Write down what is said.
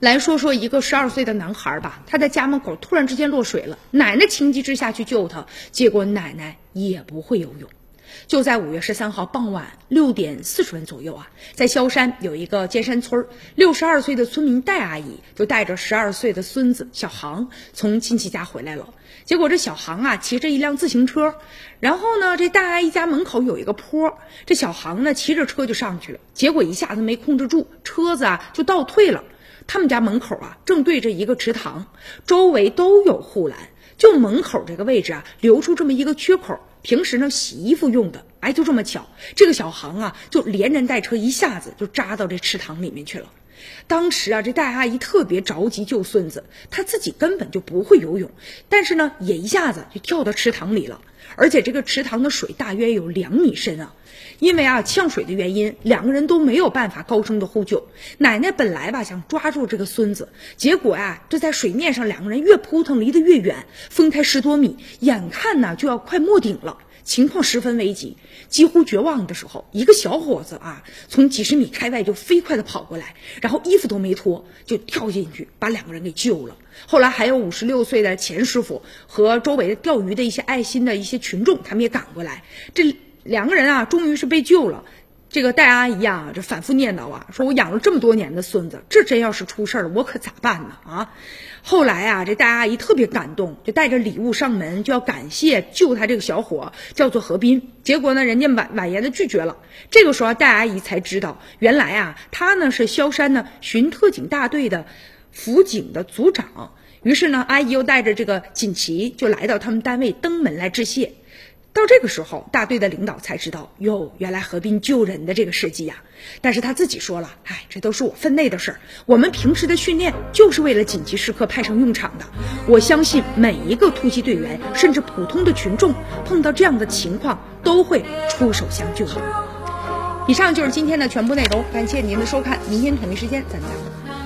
来说说一个十二岁的男孩吧，他在家门口突然之间落水了，奶奶情急之下去救他，结果奶奶也不会游泳。就在五月十三号傍晚六点四十分左右啊，在萧山有一个尖山村六十二岁的村民戴阿姨就带着十二岁的孙子小航从亲戚家回来了。结果这小航啊骑着一辆自行车，然后呢，这戴阿姨家门口有一个坡，这小航呢骑着车就上去了，结果一下子没控制住，车子啊就倒退了。他们家门口啊，正对着一个池塘，周围都有护栏，就门口这个位置啊，留出这么一个缺口，平时呢洗衣服用的。哎，就这么巧，这个小航啊，就连人带车一下子就扎到这池塘里面去了。当时啊，这戴阿姨特别着急救孙子，她自己根本就不会游泳，但是呢，也一下子就跳到池塘里了。而且这个池塘的水大约有两米深啊，因为啊呛水的原因，两个人都没有办法高声的呼救。奶奶本来吧想抓住这个孙子，结果啊这在水面上两个人越扑腾离得越远，分开十多米，眼看呢就要快没顶了，情况十分危急，几乎绝望的时候，一个小伙子啊从几十米开外就飞快地跑过来，然后衣服都没脱就跳进去把两个人给救了。后来还有五十六岁的钱师傅和周围钓鱼的一些爱心的一些群众，他们也赶过来。这两个人啊，终于是被救了。这个戴阿姨啊，这反复念叨啊，说我养了这么多年的孙子，这真要是出事儿了，我可咋办呢？啊！后来啊，这戴阿姨特别感动，就带着礼物上门，就要感谢救他这个小伙，叫做何斌。结果呢，人家婉婉言的拒绝了。这个时候，戴阿姨才知道，原来啊，他呢是萧山呢巡特警大队的。辅警的组长，于是呢，阿姨又带着这个锦旗就来到他们单位登门来致谢。到这个时候，大队的领导才知道，哟，原来何斌救人的这个事迹呀。但是他自己说了，哎，这都是我分内的事儿。我们平时的训练就是为了紧急时刻派上用场的。我相信每一个突击队员，甚至普通的群众，碰到这样的情况都会出手相救的。以上就是今天的全部内容，感谢您的收看，明天同一时间咱们再会。